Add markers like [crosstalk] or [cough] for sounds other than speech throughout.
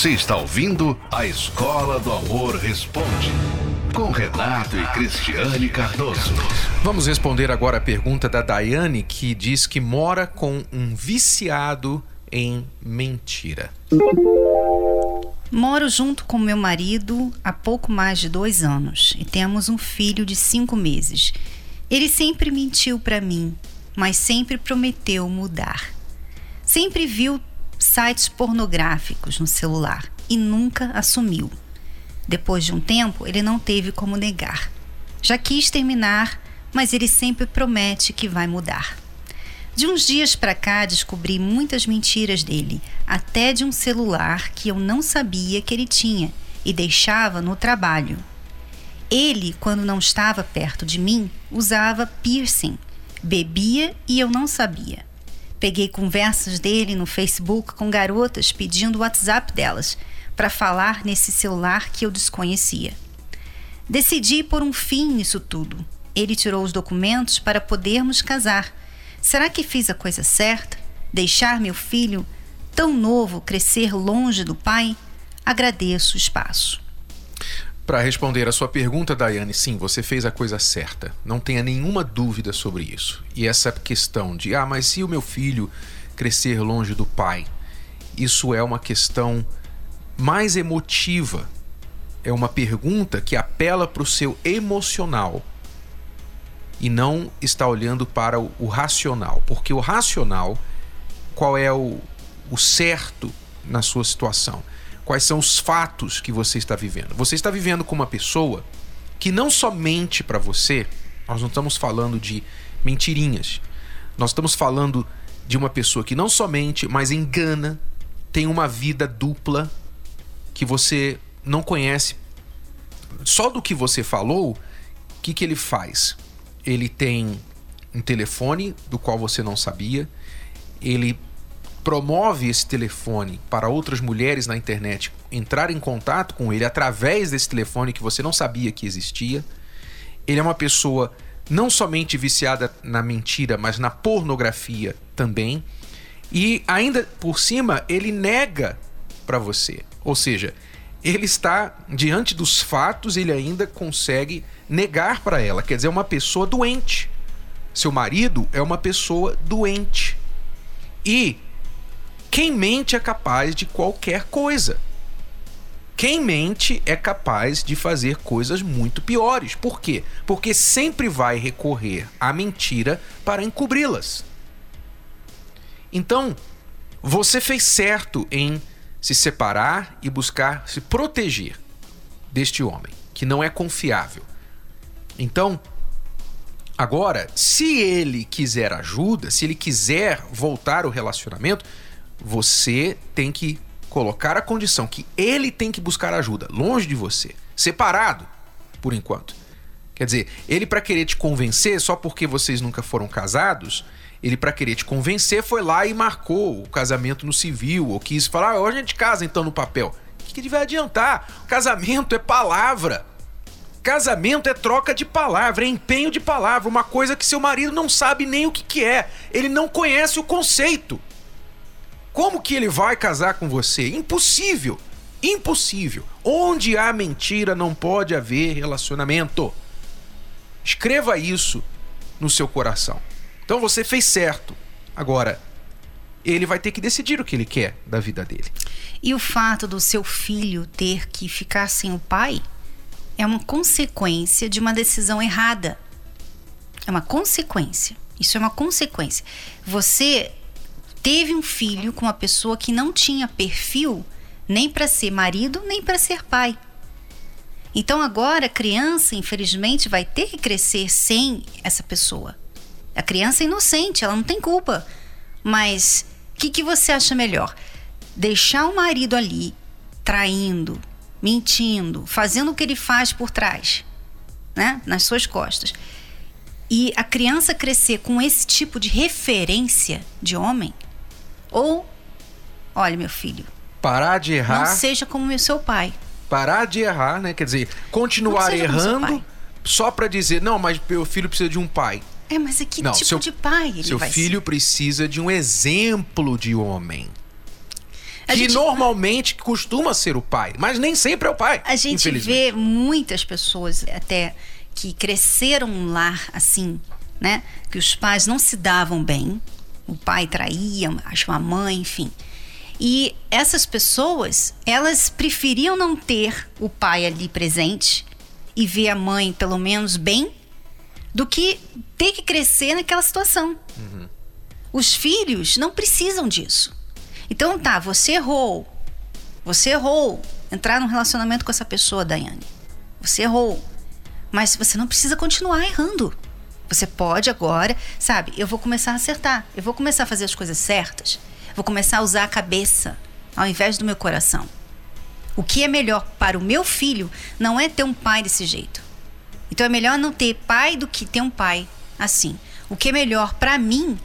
Você está ouvindo a Escola do Amor Responde. Com Renato e Cristiane Cardoso. Vamos responder agora a pergunta da Daiane, que diz que mora com um viciado em mentira. Moro junto com meu marido há pouco mais de dois anos e temos um filho de cinco meses. Ele sempre mentiu para mim, mas sempre prometeu mudar. Sempre viu sites pornográficos no celular e nunca assumiu. Depois de um tempo, ele não teve como negar. Já quis terminar, mas ele sempre promete que vai mudar. De uns dias para cá descobri muitas mentiras dele, até de um celular que eu não sabia que ele tinha e deixava no trabalho. Ele, quando não estava perto de mim, usava piercing, bebia e eu não sabia. Peguei conversas dele no Facebook com garotas pedindo o WhatsApp delas para falar nesse celular que eu desconhecia. Decidi por um fim nisso tudo. Ele tirou os documentos para podermos casar. Será que fiz a coisa certa? Deixar meu filho, tão novo, crescer longe do pai? Agradeço o espaço. Para responder a sua pergunta, Daiane, sim, você fez a coisa certa. Não tenha nenhuma dúvida sobre isso. E essa questão de, ah, mas se o meu filho crescer longe do pai? Isso é uma questão mais emotiva. É uma pergunta que apela para o seu emocional e não está olhando para o, racional. Porque o racional, qual é o, o certo na sua situação? Quais são os fatos que você está vivendo? Você está vivendo com uma pessoa que não somente para você, nós não estamos falando de mentirinhas. Nós estamos falando de uma pessoa que não somente, mas engana, tem uma vida dupla que você não conhece. Só do que você falou, o que, que ele faz? Ele tem um telefone do qual você não sabia, ele promove esse telefone para outras mulheres na internet entrar em contato com ele através desse telefone que você não sabia que existia. Ele é uma pessoa não somente viciada na mentira, mas na pornografia também. E ainda por cima, ele nega para você. Ou seja, ele está diante dos fatos, ele ainda consegue negar para ela. Quer dizer, é uma pessoa doente. Seu marido é uma pessoa doente. E quem mente é capaz de qualquer coisa. Quem mente é capaz de fazer coisas muito piores. Por quê? Porque sempre vai recorrer à mentira para encobri-las. Então, você fez certo em se separar e buscar se proteger deste homem, que não é confiável. Então, agora, se ele quiser ajuda, se ele quiser voltar o relacionamento, você tem que colocar a condição que ele tem que buscar ajuda, longe de você, separado, por enquanto. Quer dizer, ele para querer te convencer só porque vocês nunca foram casados, ele para querer te convencer foi lá e marcou o casamento no civil, ou quis falar, ah, hoje a gente casa então no papel. O que, que ele vai adiantar? Casamento é palavra. Casamento é troca de palavra, é empenho de palavra, uma coisa que seu marido não sabe nem o que, que é. Ele não conhece o conceito. Como que ele vai casar com você? Impossível. Impossível. Onde há mentira não pode haver relacionamento. Escreva isso no seu coração. Então você fez certo. Agora, ele vai ter que decidir o que ele quer da vida dele. E o fato do seu filho ter que ficar sem o pai é uma consequência de uma decisão errada. É uma consequência. Isso é uma consequência. Você teve um filho com uma pessoa que não tinha perfil nem para ser marido, nem para ser pai. Então agora a criança, infelizmente, vai ter que crescer sem essa pessoa. A criança é inocente, ela não tem culpa. Mas o que, que você acha melhor? Deixar o marido ali, traindo, mentindo, fazendo o que ele faz por trás, né? Nas suas costas. E a criança crescer com esse tipo de referência de homem, ou, olha, meu filho, Parar de errar. não seja como o seu pai. parar de errar, né? Quer dizer, continuar errando só pra dizer, não, mas meu filho precisa de um pai. É, mas é que Não, tipo seu- de pai ele Seu filho precisa de um exemplo de homem. A que gente- normalmente costuma ser o pai, mas nem sempre é o pai. A gente vê muitas pessoas até que cresceram num lar assim, né? Que os pais não se davam bem. O pai traía, acho a mãe, enfim. E essas pessoas, elas preferiam não ter o pai ali presente e ver a mãe pelo menos bem do que ter que crescer naquela situação. Os filhos não precisam disso. Então tá, você errou. Você errou entrar num relacionamento com essa pessoa, Daiane. Você errou. Mas você não precisa continuar errando. Você pode agora, sabe? Eu vou começar a acertar. Eu vou começar a fazer as coisas certas. Vou começar a usar a cabeça ao invés do meu coração. O que é melhor para o meu filho não é ter um pai desse jeito. Então é melhor não ter pai do que ter um pai assim. O que é melhor para mim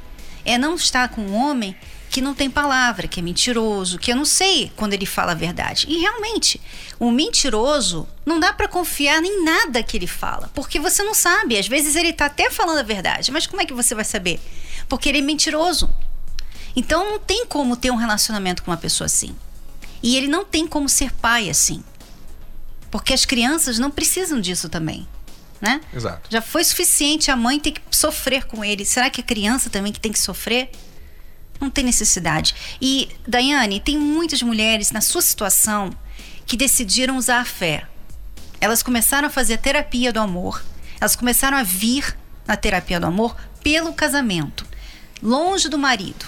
é não estar com um homem que não tem palavra, que é mentiroso, que eu não sei quando ele fala a verdade. E realmente, o mentiroso não dá para confiar em nada que ele fala, porque você não sabe. Às vezes ele tá até falando a verdade, mas como é que você vai saber? Porque ele é mentiroso. Então não tem como ter um relacionamento com uma pessoa assim. E ele não tem como ser pai assim. Porque as crianças não precisam disso também, né? Exato. Já foi suficiente a mãe ter que sofrer com ele. Será que a criança também que tem que sofrer? Não tem necessidade. E, Daiane, tem muitas mulheres na sua situação que decidiram usar a fé. Elas começaram a fazer a terapia do amor. Elas começaram a vir na terapia do amor pelo casamento, longe do marido,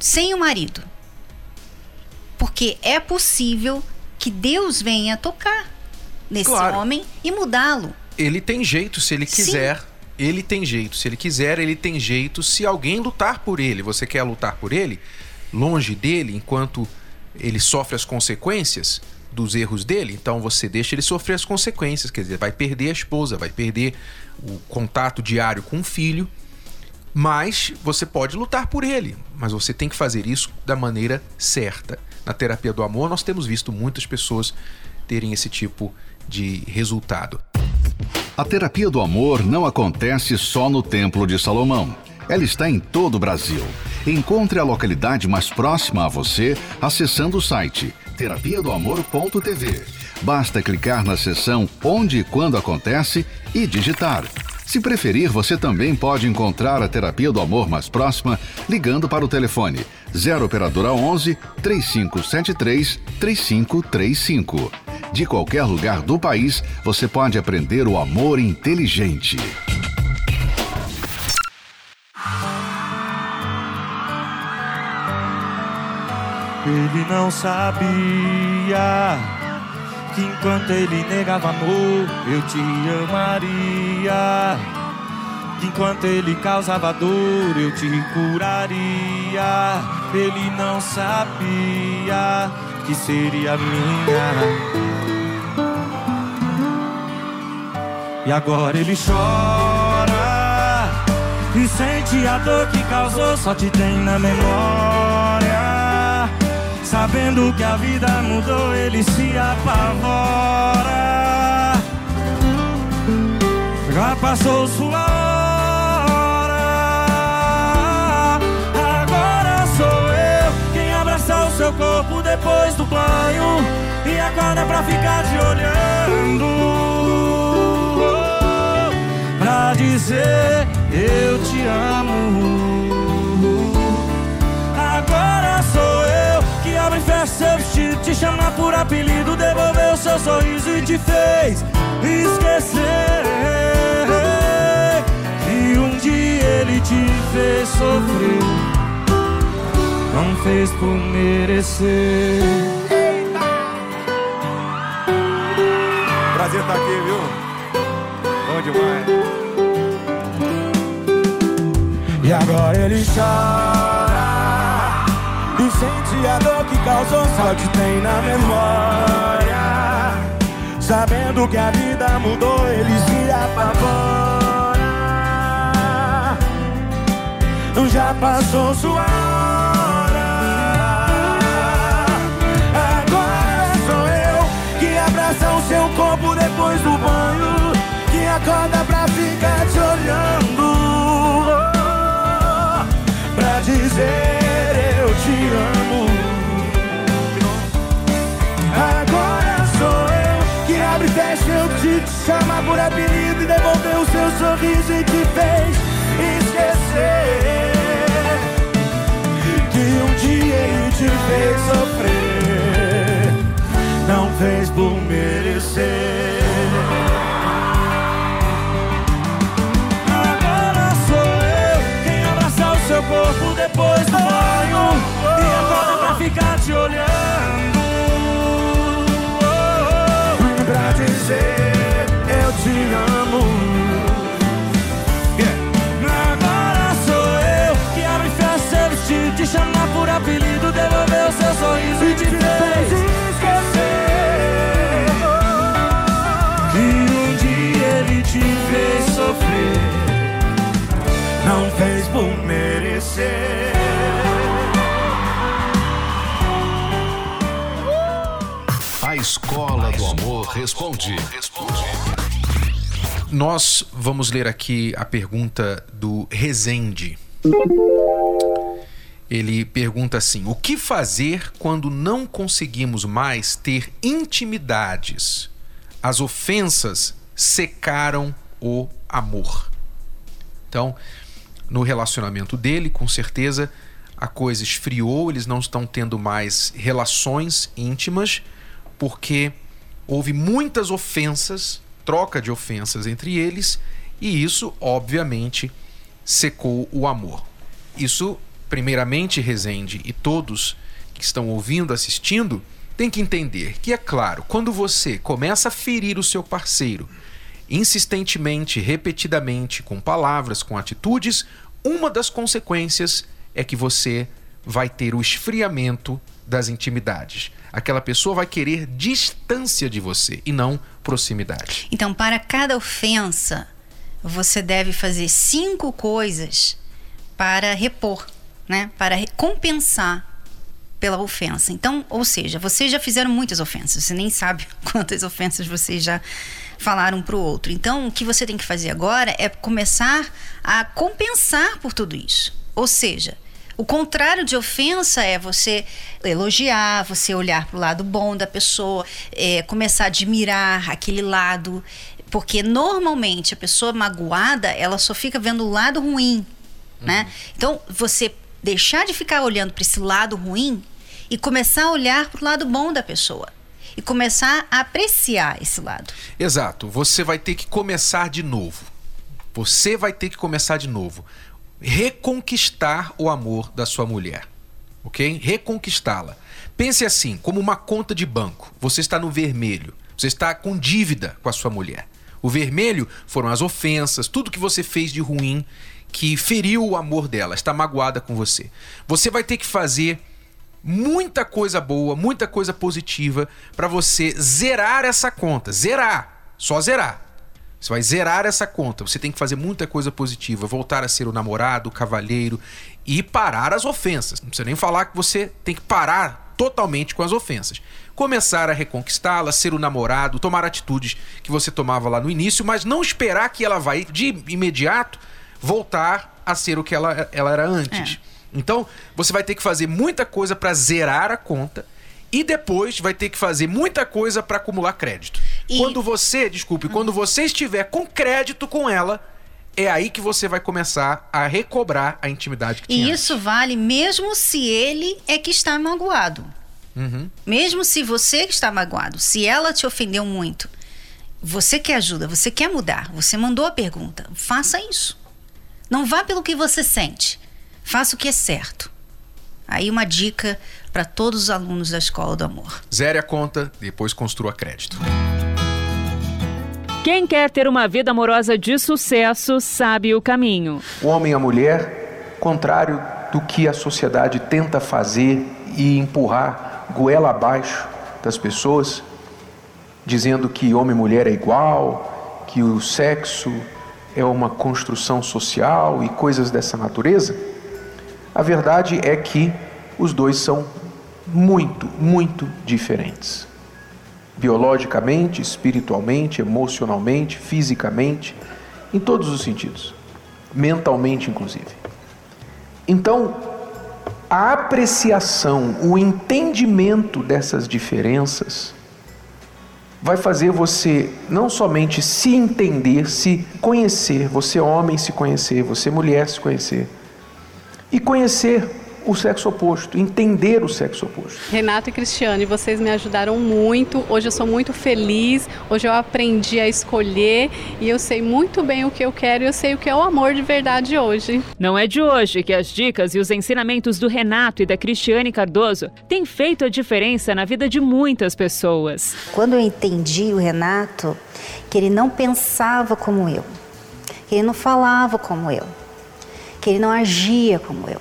sem o marido. Porque é possível que Deus venha tocar nesse Claro. homem e mudá-lo. Ele tem jeito se ele Sim. Ele tem jeito. Se ele quiser, ele tem jeito se alguém lutar por ele. Você quer lutar por ele? Longe dele, enquanto ele sofre as consequências dos erros dele, então você deixa ele sofrer as consequências. Quer dizer, vai perder a esposa, vai perder o contato diário com o filho. Mas você pode lutar por ele, mas você tem que fazer isso da maneira certa. Na terapia do amor, nós temos visto muitas pessoas terem esse tipo de resultado. A terapia do amor não acontece só no Templo de Salomão. Ela está em todo o Brasil. Encontre a localidade mais próxima a você acessando o site terapiadoamor.tv. Basta clicar na seção Onde e Quando Acontece e digitar. Se preferir, você também pode encontrar a terapia do amor mais próxima ligando para o telefone 0 operadora 11 3573 3535. De qualquer lugar do país, você pode aprender o amor inteligente. Ele não sabia que enquanto ele negava amor, eu te amaria. Que enquanto ele causava dor, eu te curaria. Ele não sabia que seria minha. E agora ele chora e sente a dor que causou, só te tem na memória. Sabendo que a vida mudou, ele se apavora. Já passou sua hora. Corpo depois do banho e acorda pra ficar te olhando. Pra dizer eu te amo. Agora sou eu que abre festa seu vestido, te chama por apelido, devolveu o seu sorriso e te fez esquecer que um dia ele te fez sofrer, não fez por merecer. Prazer estar aqui, viu? Bom demais. E agora ele chora E sente a dor que causou Só te tem na memória Sabendo que a vida mudou Ele se apavora Já passou sua seu corpo depois do banho Que acorda pra ficar te olhando. Pra dizer eu te amo. Agora sou eu que abre e fecha eu te, te chama por apelido E devolveu o seu sorriso e te fez esquecer Que um dia ele te fez sofrer. Não fez por merecer merecer. A Escola do Amor Responde. Nós vamos ler aqui a pergunta do Rezende. Ele pergunta assim: O que fazer quando não conseguimos mais ter intimidades? As ofensas secaram o amor. Então, no relacionamento dele, com certeza a coisa esfriou, eles não estão tendo mais relações íntimas, porque houve muitas ofensas, troca de ofensas entre eles, e isso, obviamente, secou o amor. Isso, primeiramente, Rezende e todos que estão ouvindo, assistindo, tem que entender que, é claro, quando você começa a ferir o seu parceiro insistentemente, repetidamente, com palavras, com atitudes, uma das consequências é que você vai ter o esfriamento das intimidades. Aquela pessoa vai querer distância de você e não proximidade. Então, para cada ofensa, você deve fazer cinco coisas para repor, né? Para compensar pela ofensa. Então, ou seja, vocês já fizeram muitas ofensas, você nem sabe [laughs] quantas ofensas vocês já falaram para o outro. Então, o que você tem que fazer agora é começar a compensar por tudo isso. Ou seja, o contrário de ofensa é você elogiar, você olhar para o lado bom da pessoa, é, começar a admirar aquele lado. Porque normalmente a pessoa magoada, ela só fica vendo o lado ruim, né? Então, você deixar de ficar olhando para esse lado ruim e começar a olhar para o lado bom da pessoa. E começar a apreciar esse lado. Exato. Você vai ter que começar de novo. Você vai ter que começar de novo. Reconquistar o amor da sua mulher. Ok? Reconquistá-la. Pense assim, como uma conta de banco. Você está no vermelho. Você está com dívida com a sua mulher. O vermelho foram as ofensas, tudo que você fez de ruim que feriu o amor dela, está magoada com você. Você vai ter que fazer muita coisa boa, muita coisa positiva para você zerar essa conta. Zerar, só zerar. Você vai zerar essa conta. Você tem que fazer muita coisa positiva, voltar a ser o namorado, o cavalheiro e parar as ofensas. Não precisa nem falar que você tem que parar totalmente com as ofensas. Começar a reconquistá-la, ser o namorado, tomar atitudes que você tomava lá no início, mas não esperar que ela vai de imediato voltar a ser o que ela, ela era antes. Então, você vai ter que fazer muita coisa para zerar a conta e depois vai ter que fazer muita coisa para acumular crédito. E- Quando você, desculpe, quando você estiver com crédito com ela, é aí que você vai começar a recobrar a intimidade que tinha. E isso vale mesmo se ele é que está magoado. Uhum. Mesmo se você que está magoado, se ela te ofendeu muito, você quer ajuda, você quer mudar, você mandou a pergunta, faça isso. Não vá pelo que você sente, faça o que é certo. Aí uma dica para todos os alunos da Escola do Amor. Zere a conta, depois construa crédito. Quem quer ter uma vida amorosa de sucesso sabe o caminho. O homem e a mulher, contrário do que a sociedade tenta fazer e empurrar goela abaixo das pessoas, dizendo que homem e mulher é igual, que o sexo é uma construção social e coisas dessa natureza, a verdade é que os dois são muito, muito diferentes. Biologicamente, espiritualmente, emocionalmente, fisicamente, em todos os sentidos, mentalmente inclusive. Então, a apreciação, o entendimento dessas diferenças vai fazer você não somente se entender, se conhecer, você homem se conhecer, você mulher se conhecer, e conhecer o sexo oposto, entender o sexo oposto. Renato e Cristiane, vocês me ajudaram muito. Hoje eu sou muito feliz. Hoje eu aprendi a escolher e eu sei muito bem o que eu quero e eu sei o que é o amor de verdade hoje. Não é de hoje que as dicas e os ensinamentos do Renato e da Cristiane Cardoso têm feito a diferença na vida de muitas pessoas. Quando eu entendi o Renato, que ele não pensava como eu, que ele não falava como eu, que ele não agia como eu.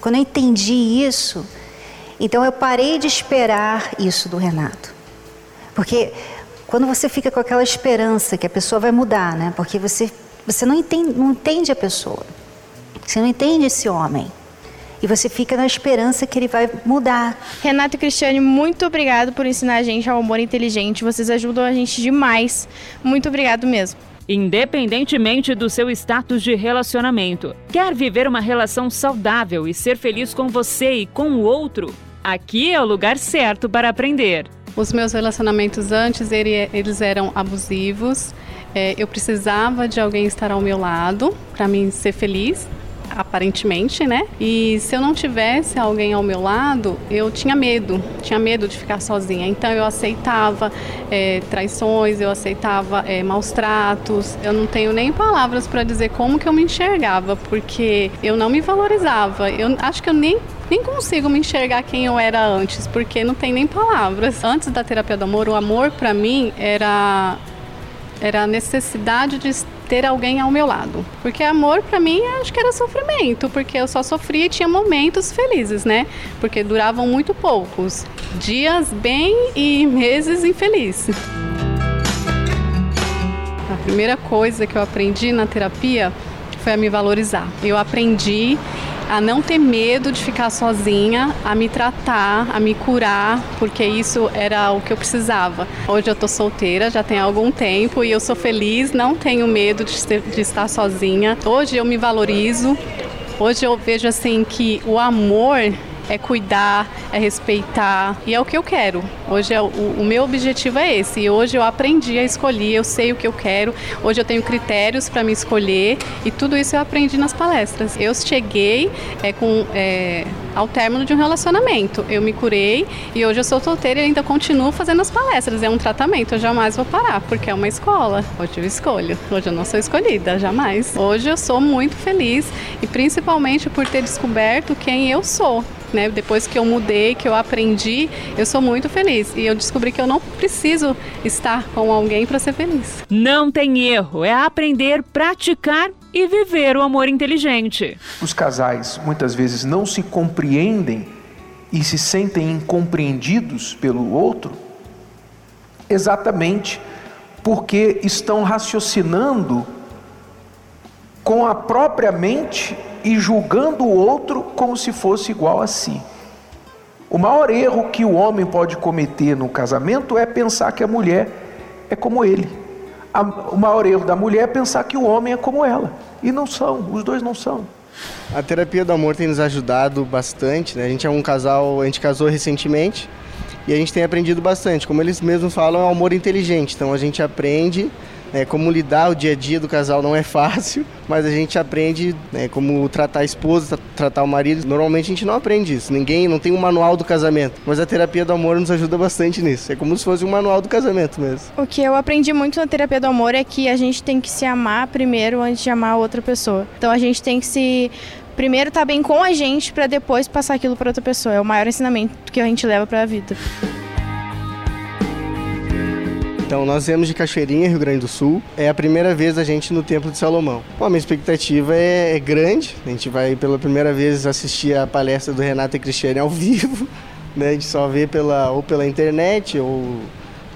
Quando eu entendi isso, então eu parei de esperar isso do Renato. Porque quando você fica com aquela esperança que a pessoa vai mudar, né? Porque você você não entende, não entende a pessoa. Você não entende esse homem. E você fica na esperança que ele vai mudar. Renato e Cristiane, muito obrigado por ensinar a gente ao amor inteligente. Vocês ajudam a gente demais. Muito obrigado mesmo. Independentemente do seu status de relacionamento, quer viver uma relação saudável e ser feliz com você e com o outro? Aqui é o lugar certo para aprender. Os meus relacionamentos antes, ele- eles eram abusivos. É, eu precisava de alguém estar ao meu lado para mim ser feliz, aparentemente, né? E se eu não tivesse alguém ao meu lado, eu tinha medo, tinha medo de ficar sozinha. Então eu aceitava é, traições, eu aceitava é, maus tratos. Eu não tenho nem palavras para dizer como que eu me enxergava, porque eu não me valorizava. Eu acho que eu nem nem consigo me enxergar quem eu era antes, porque não tem nem palavras. Antes da terapia do amor, o amor para mim era era a necessidade de ter alguém ao meu lado. Porque amor para mim acho que era sofrimento, porque eu só sofria e tinha momentos felizes, né? Porque duravam muito poucos. Dias bem e meses infelizes. A primeira coisa que eu aprendi na terapia foi a me valorizar. Eu aprendi a não ter medo de ficar sozinha, a me tratar, a me curar, porque isso era o que eu precisava. Hoje eu tô solteira, já tem algum tempo e eu sou feliz, não tenho medo de, ser- de estar sozinha. Hoje eu me valorizo. Hoje eu vejo assim que o amor é cuidar, é respeitar e é o que eu quero. Hoje é o, o meu objetivo é esse. E hoje eu aprendi a escolher, eu sei o que eu quero. Hoje eu tenho critérios para me escolher e tudo isso eu aprendi nas palestras. Eu cheguei é, com é, ao término de um relacionamento. Eu me curei e hoje eu sou solteira e ainda continuo fazendo as palestras. É um tratamento, eu jamais vou parar, porque é uma escola. Hoje eu escolho. Hoje eu não sou escolhida, jamais. Hoje eu sou muito feliz e principalmente por ter descoberto quem eu sou. Né? Depois que eu mudei, que eu aprendi, eu sou muito feliz. E eu descobri que eu não preciso estar com alguém para ser feliz. Não tem erro, é aprender, praticar e viver o amor inteligente. Os casais muitas vezes não se compreendem e se sentem incompreendidos pelo outro, exatamente porque estão raciocinando com a própria mente e julgando o outro como se fosse igual a si. O maior erro que o homem pode cometer no casamento é pensar que a mulher é como ele. A- o maior erro da mulher é pensar que o homem é como ela. E não são, os dois não são. A terapia do amor tem nos ajudado bastante, né? A gente é um casal, a gente casou recentemente e a gente tem aprendido bastante. Como eles mesmos falam, é um amor inteligente. Então a gente aprende né, como lidar o dia a dia do casal não é fácil, [laughs] mas a gente aprende né, como tratar a esposa, tra- tratar o marido. Normalmente a gente não aprende isso. Ninguém não tem um manual do casamento, mas a terapia do amor nos ajuda bastante nisso. É como se fosse um manual do casamento mesmo. O que eu aprendi muito na terapia do amor é que a gente tem que se amar primeiro antes de amar a outra pessoa. Então a gente tem que se primeiro estar bem com a gente para depois passar aquilo para outra pessoa. É o maior ensinamento que a gente leva para a vida. Então, nós viemos de Cachoeirinha, Rio Grande do Sul. É a primeira vez da gente no Templo de Salomão. Bom, a minha expectativa é, é grande. A gente vai pela primeira vez assistir a palestra do Renato e Cristiane ao [laughs] vivo. Né? A gente só vê pela, ou pela internet ou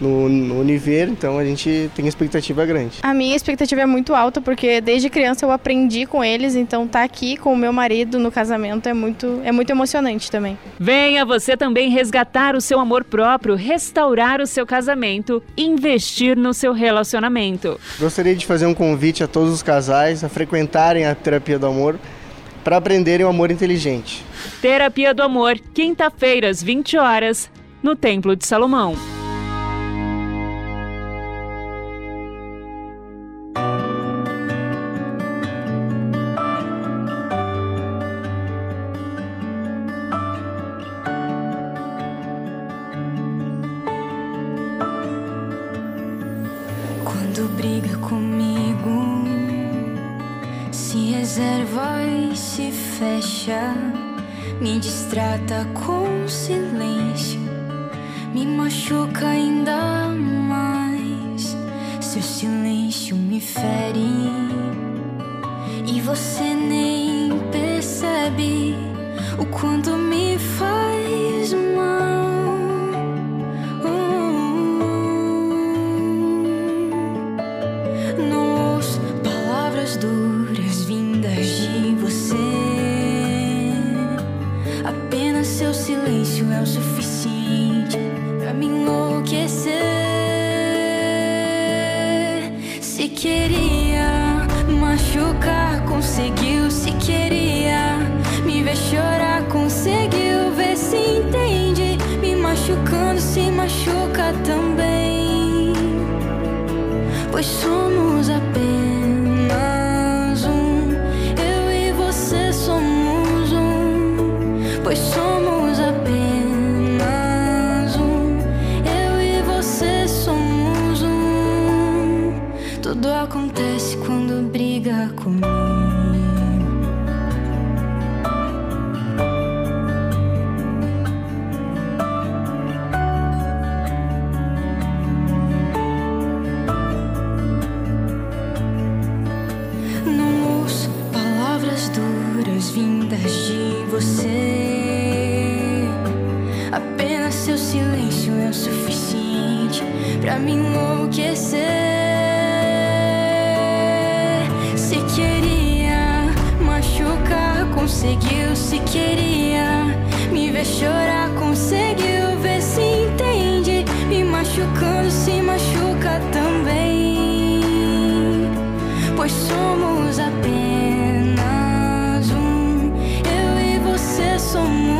no, no Univer. Então, a gente tem expectativa grande. A minha expectativa é muito alta porque desde criança eu aprendi com eles, então estar aqui com o meu marido no casamento é muito é muito emocionante também. Venha você também resgatar o seu amor próprio, restaurar o seu casamento, investir no seu relacionamento. Gostaria de fazer um convite a todos os casais a frequentarem a terapia do amor para aprenderem o amor inteligente. Terapia do Amor, quinta-feira às 20 horas, no Templo de Salomão. Me machuca ainda mais. Seu silêncio me fere e você nem percebe o quanto me faz Pra chorar conseguiu ver se entende. Me machucando se machuca também. Pois somos apenas um. Eu e você somos